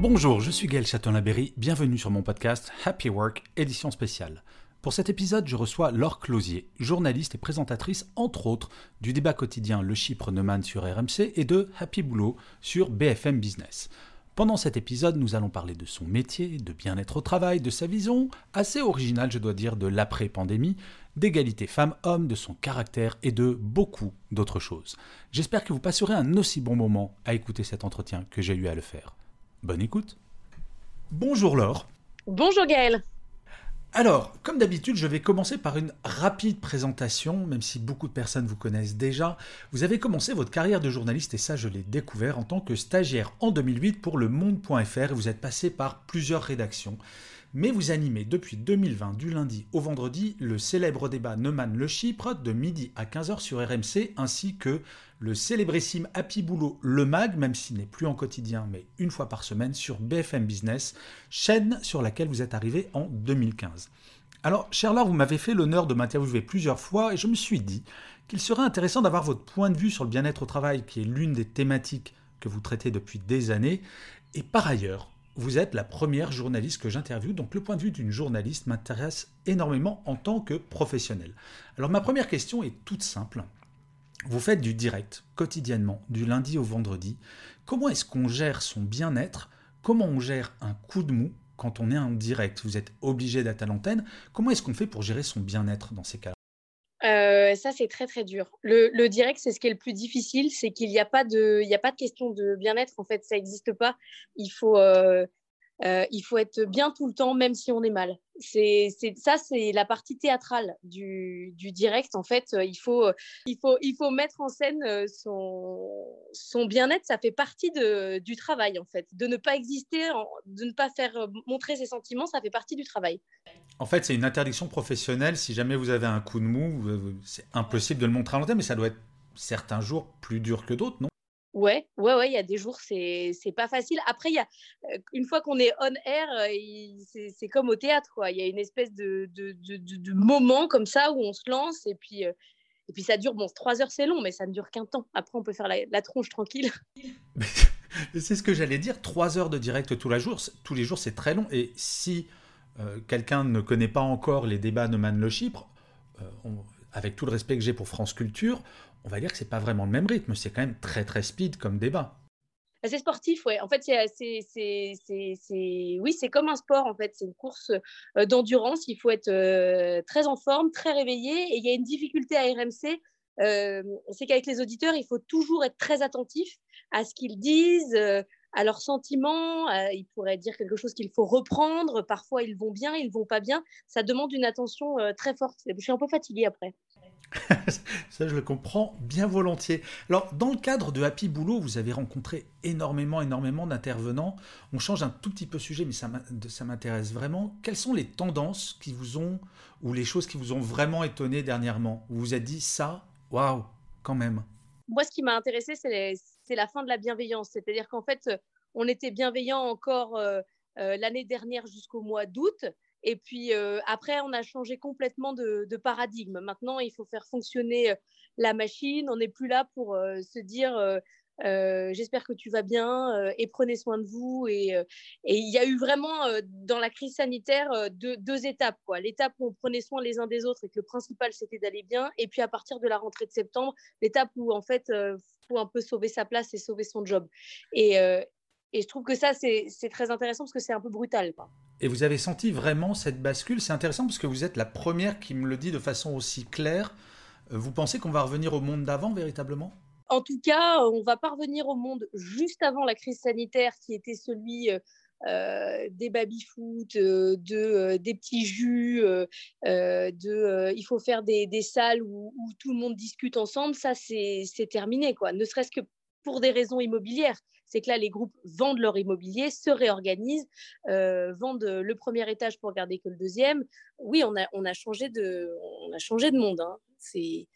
Bonjour, je suis Gaël Châtelain-Berry, bienvenue sur mon podcast Happy Work, édition spéciale. Pour cet épisode, je reçois Laure Closier, journaliste et présentatrice, entre autres, du débat quotidien Le Chypre Neumann sur RMC et de Happy Boulot sur BFM Business. Pendant cet épisode, nous allons parler de son métier, de bien-être au travail, de sa vision, assez originale je dois dire, de l'après-pandémie, d'égalité femmes-hommes, de son caractère et de beaucoup d'autres choses. J'espère que vous passerez un aussi bon moment à écouter cet entretien que j'ai eu à le faire. Bonne écoute. Bonjour Laure. Bonjour Gaël. Alors, comme d'habitude, je vais commencer par une rapide présentation, même si beaucoup de personnes vous connaissent déjà. Vous avez commencé votre carrière de journaliste, et ça je l'ai découvert en tant que stagiaire en 2008 pour le monde.fr, et vous êtes passé par plusieurs rédactions. Mais vous animez depuis 2020, du lundi au vendredi, le célèbre débat Neumann-Le Chypre de midi à 15h sur RMC, ainsi que le célébrissime Happy Boulot Le Mag, même s'il n'est plus en quotidien, mais une fois par semaine sur BFM Business, chaîne sur laquelle vous êtes arrivé en 2015. Alors, cher Laure, vous m'avez fait l'honneur de m'interviewer plusieurs fois et je me suis dit qu'il serait intéressant d'avoir votre point de vue sur le bien-être au travail, qui est l'une des thématiques que vous traitez depuis des années. Et par ailleurs, vous êtes la première journaliste que j'interviewe, donc le point de vue d'une journaliste m'intéresse énormément en tant que professionnel. Alors ma première question est toute simple. Vous faites du direct quotidiennement, du lundi au vendredi. Comment est-ce qu'on gère son bien-être? Comment on gère un coup de mou quand on est en direct? Vous êtes obligé d'être à l'antenne. Comment est-ce qu'on fait pour gérer son bien-être dans ces cas-là? Euh, ça, c'est très très dur. Le, direct, c'est ce qui est le plus difficile, c'est qu'il n'y a, pas de- a pas de question de bien-être. En fait, ça n'existe pas. Il faut, euh, euh, il faut être bien tout le temps, même si on est mal. C'est, ça, c'est la partie théâtrale du, direct. En fait, Euh, il faut, mettre en scène euh, son, bien-être. Ça fait partie du travail, en fait. De ne pas exister, de ne pas faire montrer ses sentiments, ça fait partie du travail. En fait, c'est une interdiction professionnelle. Si jamais vous avez un coup de mou, c'est impossible de le montrer à l'antenne, mais ça doit être certains jours plus dur que d'autres, non? Ouais, ouais, ouais, il y a des jours, c'est pas facile. Après, y a, euh, une fois qu'on est on air, euh, c'est comme au théâtre, quoi. Il y a une espèce de, de, de, de- de moment comme ça où on se lance et puis, euh, et puis ça dure, bon, trois heures c'est long, mais ça ne dure qu'un temps. Après, on peut faire la, la tronche tranquille. C'est ce que j'allais dire. Trois heures de direct tous jours, c'est- tous les jours, c'est très long. Et si quelqu'un ne connaît pas encore les débats Neumann-Le Chypre, euh, on- avec tout le respect que j'ai pour France Culture, on va dire que c'est pas vraiment le même rythme. C'est quand même très très speed comme débat. C'est sportif, ouais. En fait, c'est, c'est, oui, c'est comme un sport, en fait. C'est une course euh, d'endurance. Il faut être euh, très en forme, très réveillé. Et il y a une difficulté à RMC, euh, c'est qu'avec les auditeurs, il faut toujours être très attentif à ce qu'ils disent, euh, à leurs sentiments. euh, ils pourraient dire quelque chose qu'il faut reprendre. Parfois, ils vont bien, ils vont pas bien. Ça demande une attention euh, très forte. Je suis un peu fatiguée après. Ça, je le comprends bien volontiers. Alors, dans le cadre de Happy Boulot, vous avez rencontré énormément, énormément d'intervenants. On change un tout petit peu de sujet, mais ça m'intéresse vraiment. Quelles sont les tendances qui vous ont, ou les choses qui vous ont vraiment étonné dernièrement? Vous vous êtes dit ça, waouh, quand même. moi, ce qui m'a intéressé, c'est les- c'est la fin de la bienveillance. C'est-à-dire qu'en fait, euh, on était bienveillant encore euh, euh, l'année dernière jusqu'au mois d'août. Et puis après, on a changé complètement de, paradigme. Maintenant, il faut faire fonctionner la machine. On n'est plus là pour se dire euh, j'espère que tu vas bien euh, et prenez soin de vous. Et euh, il y a eu vraiment dans la crise sanitaire deux, étapes. L'étape où on prenait soin les uns des autres et que le principal c'était d'aller bien. Et puis à partir de la rentrée de septembre, l'étape où en fait faut un peu sauver sa place et sauver son job. Et, je trouve que ça c'est très intéressant parce que c'est un peu brutal. Et vous avez senti vraiment cette bascule? C'est intéressant parce que vous êtes la première qui me le dit de façon aussi claire. Vous pensez qu'on va revenir au monde d'avant véritablement? En tout cas, on va parvenir au monde juste avant la crise sanitaire qui était celui euh, des baby-foot, de, des petits jus, de, il faut faire des, salles où, tout le monde discute ensemble, ça c'est terminé, quoi. ne serait-ce que pour des raisons immobilières c'est que là, les groupes vendent leur immobilier, se réorganisent, euh, vendent le premier étage pour garder que le deuxième. Oui, on a, on a, changé, de, on a changé de monde. Hein. C'est...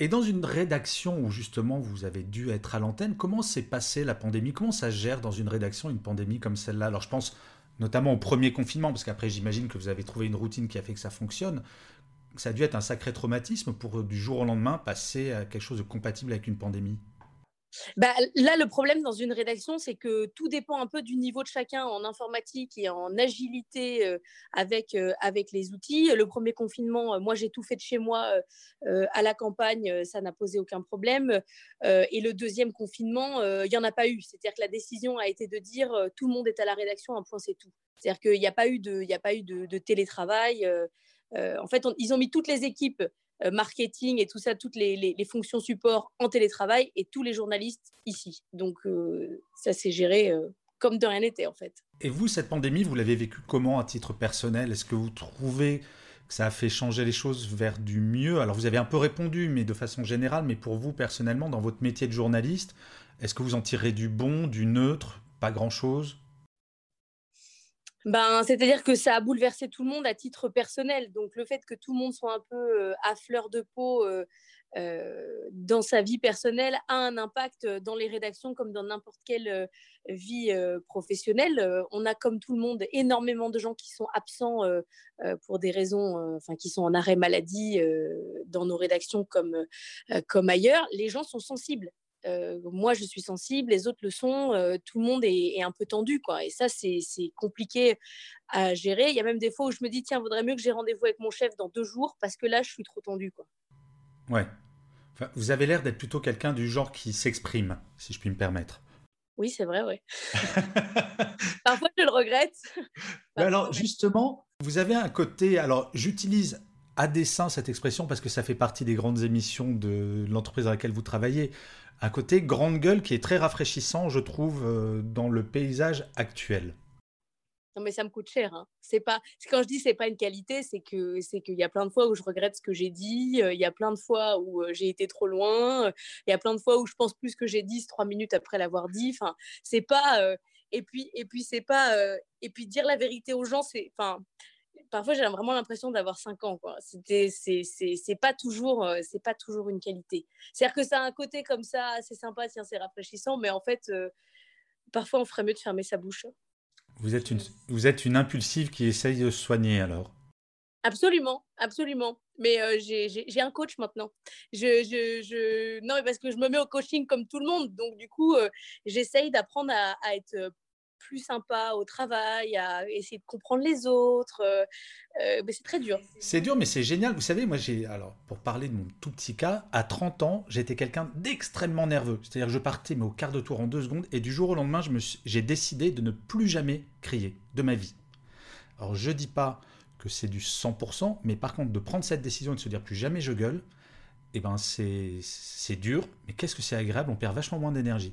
Et dans une rédaction où justement vous avez dû être à l'antenne, comment s'est passée la pandémie? Comment ça gère dans une rédaction une pandémie comme celle-là? Alors je pense notamment au premier confinement, parce qu'après j'imagine que vous avez trouvé une routine qui a fait que ça fonctionne. Ça a dû être un sacré traumatisme pour du jour au lendemain passer à quelque chose de compatible avec une pandémie. Bah, là, le problème dans une rédaction, c'est que tout dépend un peu du niveau de chacun en informatique et en agilité euh, avec, euh, avec les outils. Le premier confinement, euh, moi, j'ai tout fait de chez moi à la campagne, ça n'a posé aucun problème. et le deuxième confinement, il n'y en a pas eu. C'est-à-dire que la décision a été de dire tout le monde est à la rédaction, un point, c'est tout. C'est-à-dire qu'il n'y a pas eu de, il a pas eu de, télétravail. En fait, ils ont mis toutes les équipes euh, marketing et tout ça, toutes les, fonctions support en télétravail et tous les journalistes ici. Donc euh, ça s'est géré euh, comme de rien n'était en fait. Et vous, cette pandémie, vous l'avez vécue comment à titre personnel? Est-ce que vous trouvez que ça a fait changer les choses vers du mieux? Alors vous avez un peu répondu, mais de façon générale, mais pour vous personnellement, dans votre métier de journaliste, est-ce que vous en tirez du bon, du neutre? Pas grand-chose? Ben, c'est-à-dire que ça a bouleversé tout le monde à titre personnel. Donc le fait que tout le monde soit un peu euh, à fleur de peau euh, euh, dans sa vie personnelle a un impact dans les rédactions comme dans n'importe quelle vie professionnelle. on a comme tout le monde énormément de gens qui sont absents pour des raisons, enfin qui sont en arrêt maladie dans nos rédactions comme, comme ailleurs. Les gens sont sensibles moi, je suis sensible, les autres le sont, tout le monde est, un peu tendu, quoi. Et ça, c'est compliqué à gérer. Il y a même des fois où je me dis, tiens, vaudrait mieux que j'ai rendez-vous avec mon chef dans deux jours parce que là, je suis trop tendu, quoi. Ouais. vous avez l'air d'être plutôt quelqu'un du genre qui s'exprime, si je puis me permettre. Oui, c'est vrai, oui. Parfois, je le regrette. alors, justement, vous avez un côté. Alors, j'utilise à dessein cette expression parce que ça fait partie des grandes émissions de l'entreprise dans laquelle vous travaillez un côté grande gueule qui est très rafraîchissant, je trouve, euh, dans le paysage actuel. Non mais ça me coûte cher. Hein. C'est pas quand je dis c'est pas une qualité, c'est que c'est qu'il y a plein de fois où je regrette ce que j'ai dit. Euh, il y a plein de fois où euh, j'ai été trop loin. Il y a plein de fois où je pense plus que j'ai dit trois minutes après l'avoir dit. Enfin, c'est pas. et puis et puis c'est pas. et puis dire la vérité aux gens, c'est. Enfin, parfois j'ai vraiment l'impression d'avoir 5 ans. Quoi. C'était, c'est, c'est, c'est pas toujours, euh, c'est pas toujours une qualité. C'est-à-dire que ça a un côté comme ça, c'est sympa, c'est rafraîchissant, mais en fait, euh, parfois on ferait mieux de fermer sa bouche. Vous êtes une, vous êtes une impulsive qui essaye de soigner alors? Absolument, absolument. Mais euh, j'ai, j'ai, un coach maintenant. Je, je, je... Non, mais parce que je me mets au coaching comme tout le monde. Donc, du coup, j'essaye d'apprendre à, à, être plus sympa au travail, à essayer de comprendre les autres. Euh, euh, mais c'est très dur. C'est dur, mais c'est génial. Vous savez, moi, j'ai, alors, pour parler de mon tout petit cas, à 30 ans, j'étais quelqu'un d'extrêmement nerveux. C'est-à-dire que je partais, mais au quart de tour en deux secondes, et du jour au lendemain, j'ai décidé de ne plus jamais crier de ma vie. Alors, je dis pas que c'est du 100%, mais par contre, de prendre cette décision et de se dire plus jamais je gueule, eh ben, c'est dur, mais qu'est-ce que c'est agréable, on perd vachement moins d'énergie.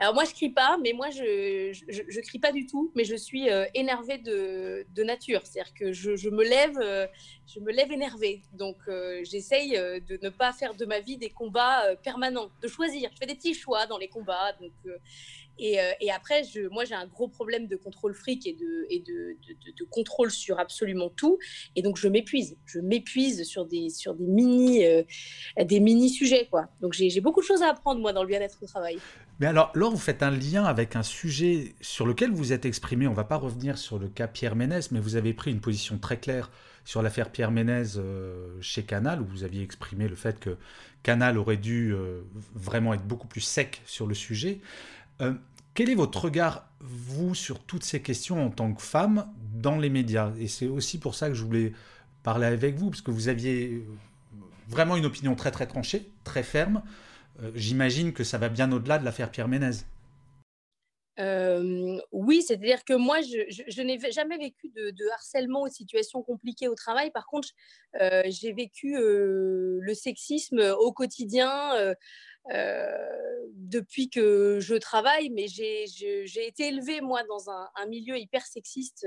Alors moi, je crie pas, mais moi, je, je, crie pas du tout, mais je suis euh, énervée de, de nature. C'est-à-dire que je, je, me lève, euh, je me lève énervée. Donc, euh, j'essaye de ne pas faire de ma vie des combats permanents, de choisir. Je fais des petits choix dans les combats. Donc, et, et, après, moi, j'ai un gros problème de contrôle fric et, de, contrôle sur absolument tout. Et donc, je m'épuise. Je m'épuise sur des, mini, des mini sujets, quoi. Donc, j'ai beaucoup de choses à apprendre, moi, dans le bien-être au travail. Mais alors, là, vous faites un lien avec un sujet sur lequel vous êtes exprimé. On ne va pas revenir sur le cas Pierre Ménez, mais vous avez pris une position très claire sur l'affaire Pierre Ménez euh, chez Canal, où vous aviez exprimé le fait que Canal aurait dû euh, vraiment être beaucoup plus sec sur le sujet. Euh, quel est votre regard, vous, sur toutes ces questions en tant que femme dans les médias? Et c'est aussi pour ça que je voulais parler avec vous, parce que vous aviez vraiment une opinion très très tranchée, très ferme. Euh, j'imagine que ça va bien au-delà de l'affaire Pierre Ménez. Euh, oui, c'est-à-dire que moi, je, n'ai jamais vécu de, harcèlement ou de situations compliquées au travail. Par contre, j'ai vécu le sexisme au quotidien depuis que je travaille, mais j'ai été élevée, moi, dans un, milieu hyper sexiste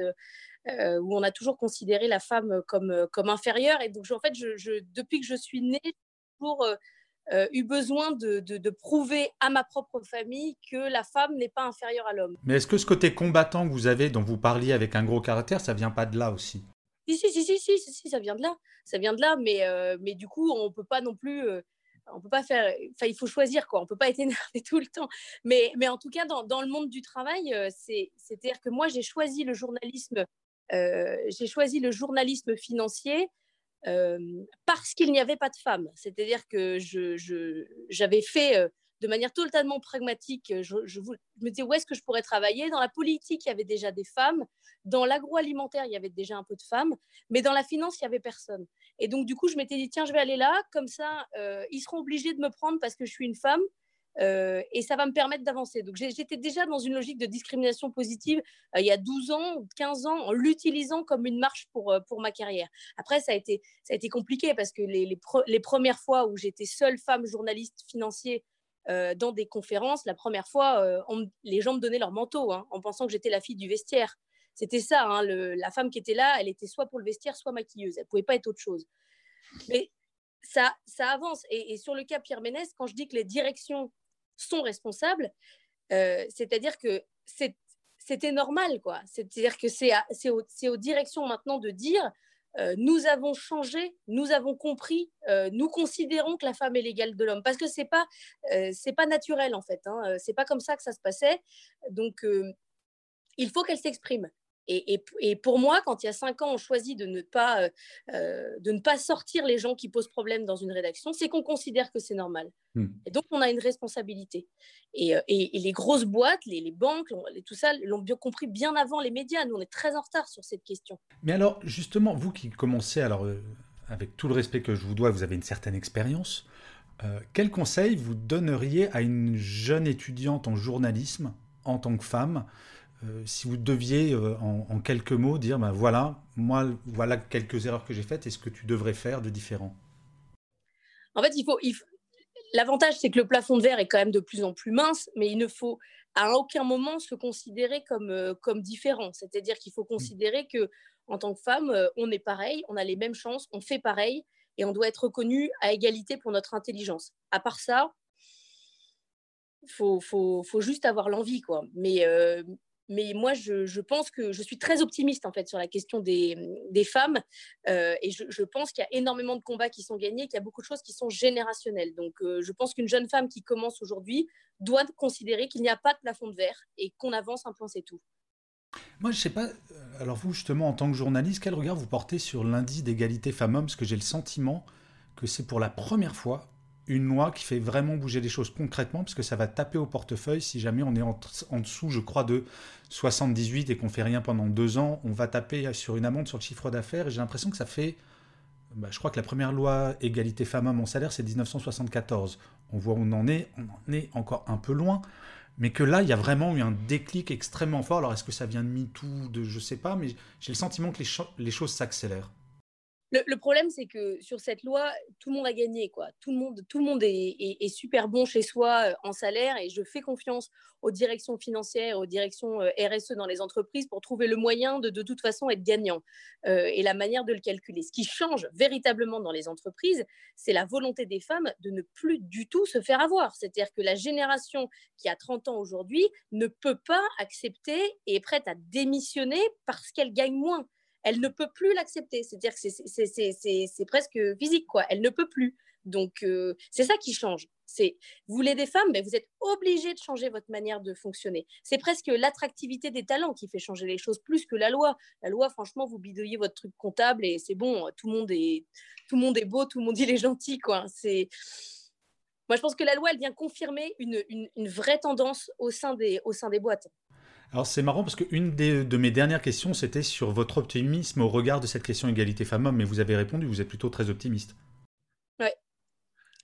où on a toujours considéré la femme comme, comme inférieure. Et donc, en fait, je, depuis que je suis née, j'ai toujours eu besoin de, de, prouver à ma propre famille que la femme n'est pas inférieure à l'homme. Mais est-ce que ce côté combattant que vous avez, dont vous parliez avec un gros caractère, ça vient pas de là aussi? Si si, si, si, si, ça vient de là. Ça vient de là, mais, mais du coup, on peut pas non plus on peut pas faire. Enfin, il faut choisir quoi. On peut pas être énervé tout le temps. Mais, mais en tout cas, dans, dans le monde du travail, euh, c'est, c'est-à-dire que moi, j'ai choisi le journalisme. Euh, j'ai choisi le journalisme financier euh, parce qu'il n'y avait pas de femmes. C'est-à-dire que je, je, j'avais fait de manière totalement pragmatique. Je, me disais où est-ce que je pourrais travailler? Dans la politique, il y avait déjà des femmes. Dans l'agroalimentaire, il y avait déjà un peu de femmes. Mais dans la finance, il n'y avait personne. Et donc, du coup, je m'étais dit, tiens, je vais aller là. Comme ça, euh, ils seront obligés de me prendre parce que je suis une femme. Euh, et ça va me permettre d'avancer. Donc j'étais déjà dans une logique de discrimination positive euh, il y a 12 ans, 15 ans, en l'utilisant comme une marche pour, pour ma carrière. Après, ça a été, ça a été compliqué parce que les, les, premières fois où j'étais seule femme journaliste financier dans des conférences, la première fois, euh, les gens me donnaient leur manteau hein, en pensant que j'étais la fille du vestiaire. C'était ça, hein, la femme qui était là, elle était soit pour le vestiaire, soit maquilleuse. Elle pouvait pas être autre chose. Mais ça, ça avance. Et, sur le cas Pierre Ménès, quand je dis que les directions sont responsables, euh, c'est-à-dire que c'était normal, quoi. C'est-à-dire que c'est aux, directions maintenant de dire euh, nous avons changé, nous avons compris, euh, nous considérons que la femme est l'égale de l'homme parce que c'est pas pas naturel en fait, hein, c'est pas comme ça que ça se passait. Donc il faut qu'elle s'exprime. Et, pour moi, quand il y a cinq ans, on choisit de ne, pas, euh, euh, de ne pas sortir les gens qui posent problème dans une rédaction, c'est qu'on considère que c'est normal. Hmm. Et donc, on a une responsabilité. Et, euh, les grosses boîtes, les, banques, tout ça, l'ont bien compris bien avant les médias. Nous, on est très en retard sur cette question. Mais alors, justement, vous qui commencez, alors, avec tout le respect que je vous dois, vous avez une certaine expérience. quel conseil vous donneriez à une jeune étudiante en journalisme en tant que femme euh, si vous deviez, euh, en, quelques mots, dire, ben voilà, moi, voilà quelques erreurs que j'ai faites, et ce que tu devrais faire de différent En fait, il faut, l'avantage, c'est que le plafond de verre est quand même de plus en plus mince, mais il ne faut à aucun moment se considérer comme, euh, comme différent. C'est-à-dire qu'il faut mmh. considérer que en tant que femme, on est pareil, on a les mêmes chances, on fait pareil, et on doit être reconnu à égalité pour notre intelligence. À part ça, faut, faut, faut juste avoir l'envie, quoi. Mais, mais moi, je, pense que je suis très optimiste en fait sur la question des, femmes euh, et je, pense qu'il y a énormément de combats qui sont gagnés, qu'il y a beaucoup de choses qui sont générationnelles. Donc, euh, je pense qu'une jeune femme qui commence aujourd'hui doit considérer qu'il n'y a pas de plafond de verre et qu'on avance un point, c'est tout. Moi, je sais pas. Euh, alors vous, justement, en tant que journaliste, quel regard vous portez sur l'indice d'égalité femmes-hommes? Parce que j'ai le sentiment que c'est pour la première fois une loi qui fait vraiment bouger les choses concrètement, parce que ça va taper au portefeuille si jamais on est en, dessous, je crois, de 78 et qu'on fait rien pendant deux ans, on va taper sur une amende sur le chiffre d'affaires. Et j'ai l'impression que ça fait, bah, je crois que la première loi égalité femmes-hommes en salaire, c'est 1974. On voit où on en est, on en est encore un peu loin, mais que là, il y a vraiment eu un déclic extrêmement fort. Alors, est-ce que ça vient de MeToo, de je sais pas, mais j'ai le sentiment que les choses s'accélèrent. Le, problème, c'est que sur cette loi, tout le monde a gagné. Quoi. Tout le monde, tout le monde est, super bon chez soi euh, en salaire et je fais confiance aux directions financières, aux directions euh, RSE dans les entreprises pour trouver le moyen de de toute façon être gagnant euh, et la manière de le calculer. Ce qui change véritablement dans les entreprises, c'est la volonté des femmes de ne plus du tout se faire avoir. C'est-à-dire que la génération qui a 30 ans aujourd'hui ne peut pas accepter et est prête à démissionner parce qu'elle gagne moins elle ne peut plus l'accepter. C'est-à-dire que c'est presque physique, quoi. Elle ne peut plus. Donc, euh, c'est ça qui change. C'est vous voulez des femmes, mais vous êtes obligé de changer votre manière de fonctionner. C'est presque l'attractivité des talents qui fait changer les choses plus que la loi. La loi, franchement, vous bidouillez votre truc comptable et c'est bon. Tout le monde est beau, tout le monde est gentil, quoi. Moi, je pense que la loi, elle vient confirmer une, vraie tendance au sein des boîtes. Alors c'est marrant parce qu'une de mes dernières questions, c'était sur votre optimisme au regard de cette question égalité femmes-hommes, mais vous avez répondu, vous êtes plutôt très optimiste. Ouais.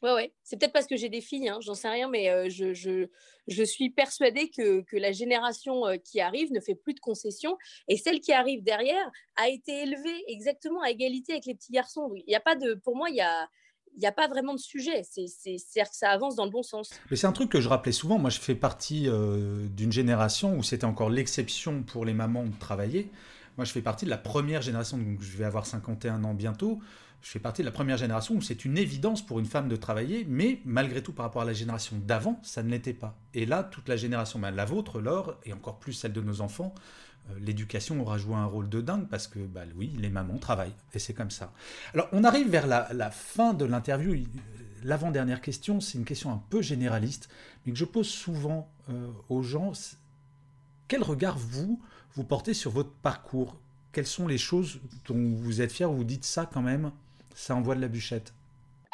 Ouais, ouais. C'est peut-être parce que j'ai des filles, hein, j'en sais rien, mais euh, je, je, je, suis persuadée que, que la génération euh, qui arrive ne fait plus de concessions et celle qui arrive derrière a été élevée exactement à égalité avec les petits garçons. Il y a pas de, pour moi, il y a, il n'y a pas vraiment de sujet. C'est, c'est, que ça avance dans le bon sens. Mais c'est un truc que je rappelais souvent. Moi, je fais partie euh, d'une génération où c'était encore l'exception pour les mamans de travailler. Moi, je fais partie de la première génération, donc je vais avoir 51 ans bientôt. Je fais partie de la première génération où c'est une évidence pour une femme de travailler, mais malgré tout, par rapport à la génération d'avant, ça ne l'était pas. Et là, toute la génération, ben, la vôtre, Laure, et encore plus celle de nos enfants, euh, l'éducation aura joué un rôle de dingue parce que, bah, oui, les mamans travaillent et c'est comme ça. Alors, on arrive vers la, fin de l'interview. L'avant-dernière question, c'est une question un peu généraliste, mais que je pose souvent euh, aux gens. Quel regard, vous, vous portez sur votre parcours? Quelles sont les choses dont vous êtes fier ou vous dites ça quand même, ça envoie de la bûchette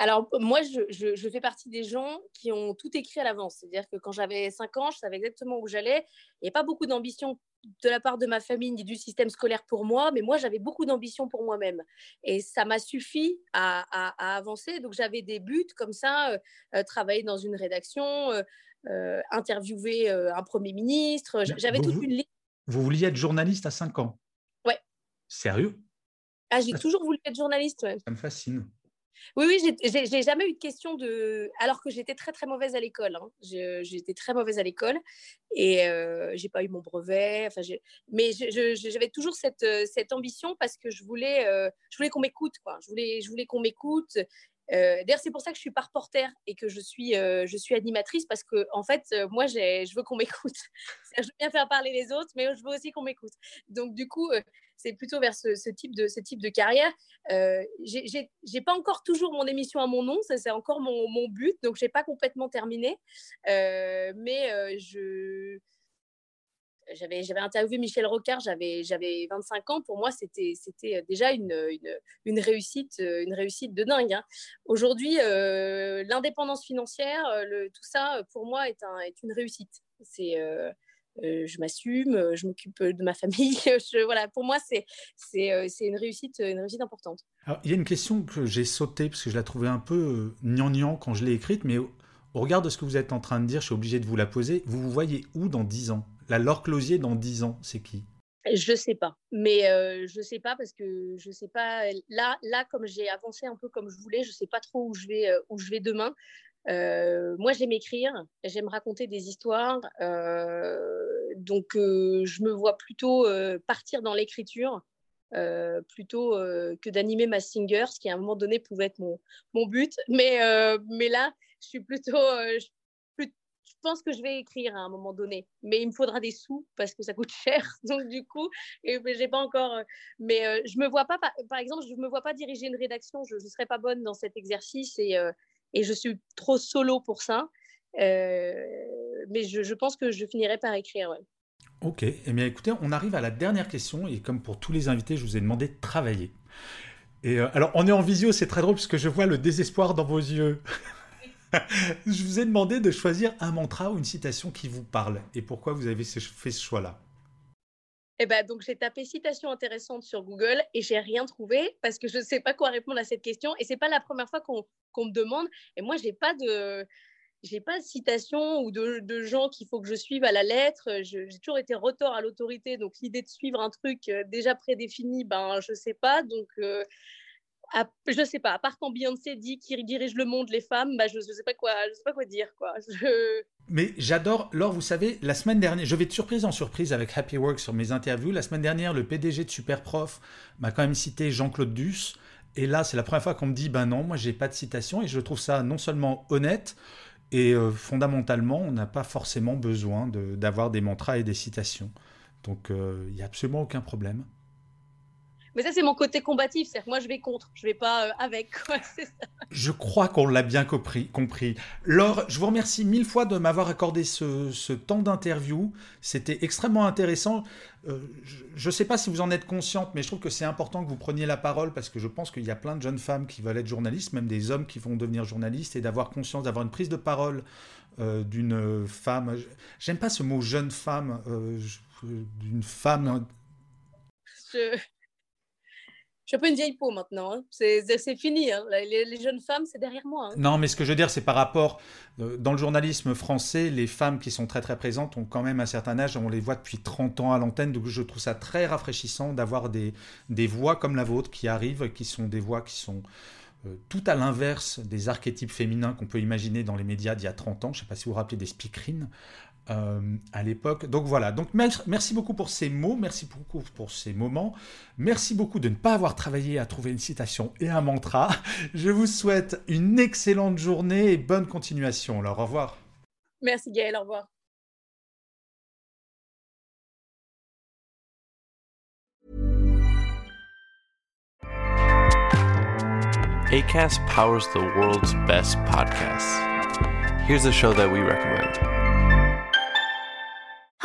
alors, moi, je, fais partie des gens qui ont tout écrit à l'avance. C'est-à-dire que quand j'avais 5 ans, je savais exactement où j'allais. Il n'y avait pas beaucoup d'ambition de la part de ma famille ni du système scolaire pour moi, mais moi, j'avais beaucoup d'ambition pour moi-même. Et ça m'a suffi à, avancer. Donc, j'avais des buts comme ça, euh, euh, travailler dans une rédaction, euh, interviewer un Premier ministre. J'avais toute une liste. Vous vouliez être journaliste à 5 ans? Ouais. Sérieux? Ah, J'ai toujours voulu être journaliste. Ça me fascine. Oui, oui, j'ai jamais eu de question de. Alors que j'étais très très mauvaise à l'école. Hein. J'étais très mauvaise à l'école et euh, j'ai pas eu mon brevet. Enfin, mais j'avais toujours cette, euh, cette, ambition parce que je voulais, euh, je voulais qu'on m'écoute. Je voulais, je voulais qu'on m'écoute. Euh, D'ailleurs, c'est pour ça que je suis pas reporter et que je suis, euh, je suis animatrice parce que, en fait, moi, je veux qu'on m'écoute. je veux bien faire parler les autres, mais je veux aussi qu'on m'écoute. Donc, du coup, c'est plutôt vers ce, type de, ce type de carrière. Euh, j'ai pas encore toujours mon émission à mon nom, ça c'est encore mon, mon, but, donc j'ai pas complètement terminé. Euh, mais euh, je j'avais interviewé Michel Rocard, j'avais j'avais 25 ans. Pour moi, c'était c'était déjà une, une, réussite une réussite de dingue. Hein. Aujourd'hui, l'indépendance financière, tout ça, pour moi, est un est une réussite. C'est euh, je m'assume, euh, je m'occupe de ma famille. voilà, pour moi, c'est c'est une réussite, une réussite importante. il y a une question que j'ai sautée parce que je la trouvais un peu gnangnan quand je l'ai écrite, mais au, regard de ce que vous êtes en train de dire, je suis obligé de vous la poser. Vous vous voyez où dans 10 ans? La Laure Closier dans 10 ans, c'est qui? Je sais pas, mais je je sais pas parce que je sais pas. Là, là, comme j'ai avancé un peu comme je voulais, je sais pas trop où je vais, où je vais demain. Euh, moi, j'aime écrire, j'aime raconter des histoires, euh, donc euh, je me vois plutôt partir dans l'écriture plutôt que d'animer ma singer, ce qui à un moment donné pouvait être mon, mon but. Mais, mais là, je suis plutôt, pense que je vais écrire à un moment donné, mais il me faudra des sous parce que ça coûte cher. Donc du coup, j'ai pas encore. Mais je me vois pas, par, exemple, je me vois pas diriger une rédaction. Je ne serais pas bonne dans cet exercice et et je suis trop solo pour ça. Euh, mais je, pense que je finirai par écrire. Ok, eh bien écoutez, on arrive à la dernière question et comme pour tous les invités, je vous ai demandé de travailler. Et euh, alors, on est en visio, c'est très drôle parce que je vois le désespoir dans vos yeux. je vous ai demandé de choisir un mantra ou une citation qui vous parle et pourquoi vous avez fait ce choix-là? Eh ben, donc j'ai tapé citation intéressante sur Google et j'ai rien trouvé parce que je ne sais pas quoi répondre à cette question et c'est pas la première fois qu'on me demande et moi j'ai pas de j'ai pas de citation ou de, gens qu'il faut que je suive à la lettre. J'ai toujours été retort à l'autorité, donc l'idée de suivre un truc euh, déjà prédéfini, ben je sais pas. Donc euh, je sais pas, à part quand Beyoncé dit qu'il dirige le monde, les femmes, bah, je ne sais, pas quoi, je sais pas quoi dire. Quoi. Mais j'adore, Laure, vous savez, la semaine dernière, je vais de surprise en surprise avec Happy Work sur mes interviews. La semaine dernière, le PDG de Superprof m'a quand même cité Jean-Claude Duss. Et là, c'est la première fois qu'on me dit, ben non, moi, j'ai pas de citation. Et je trouve ça non seulement honnête, et euh, fondamentalement, on n'a pas forcément besoin d'avoir des mantras et des citations. Donc, euh, il n'y a absolument aucun problème. Mais ça, c'est mon côté combatif. C'est-à-dire que moi, je vais contre. Je vais pas euh, avec. Je crois qu'on l'a bien compris, compris. Laure, je vous remercie mille fois de m'avoir accordé ce, temps d'interview. C'était extrêmement intéressant. Euh, je ne sais pas si vous en êtes consciente, mais je trouve que c'est important que vous preniez la parole parce que je pense qu'il y a plein de jeunes femmes qui veulent être journalistes, même des hommes qui vont devenir journalistes, et d'avoir conscience, d'avoir une prise de parole euh, d'une femme. J'aime pas ce mot jeune femme, d'une femme. Je je suis un peu une vieille peau maintenant. Hein. C'est fini. Hein. Les, jeunes femmes, c'est derrière moi. Hein. Non, mais ce que je veux dire, c'est par rapport. Euh, dans le journalisme français, les femmes qui sont très très présentes ont quand même un certain âge. On les voit depuis 30 ans à l'antenne. Donc je trouve ça très rafraîchissant d'avoir des, des voix comme la vôtre qui arrivent, qui sont des voix qui sont tout à l'inverse des archétypes féminins qu'on peut imaginer dans les médias d'il y a 30 ans. Je ne sais pas si vous vous rappelez des speakerines à l'époque. Donc voilà, donc merci beaucoup pour ces mots, merci beaucoup pour ces moments. Merci beaucoup de ne pas avoir travaillé à trouver une citation et un mantra. Je vous souhaite une excellente journée et bonne continuation. Alors au revoir. Merci Gaël, au revoir. ACAST powers the world's best podcasts. Here's a show that we recommend.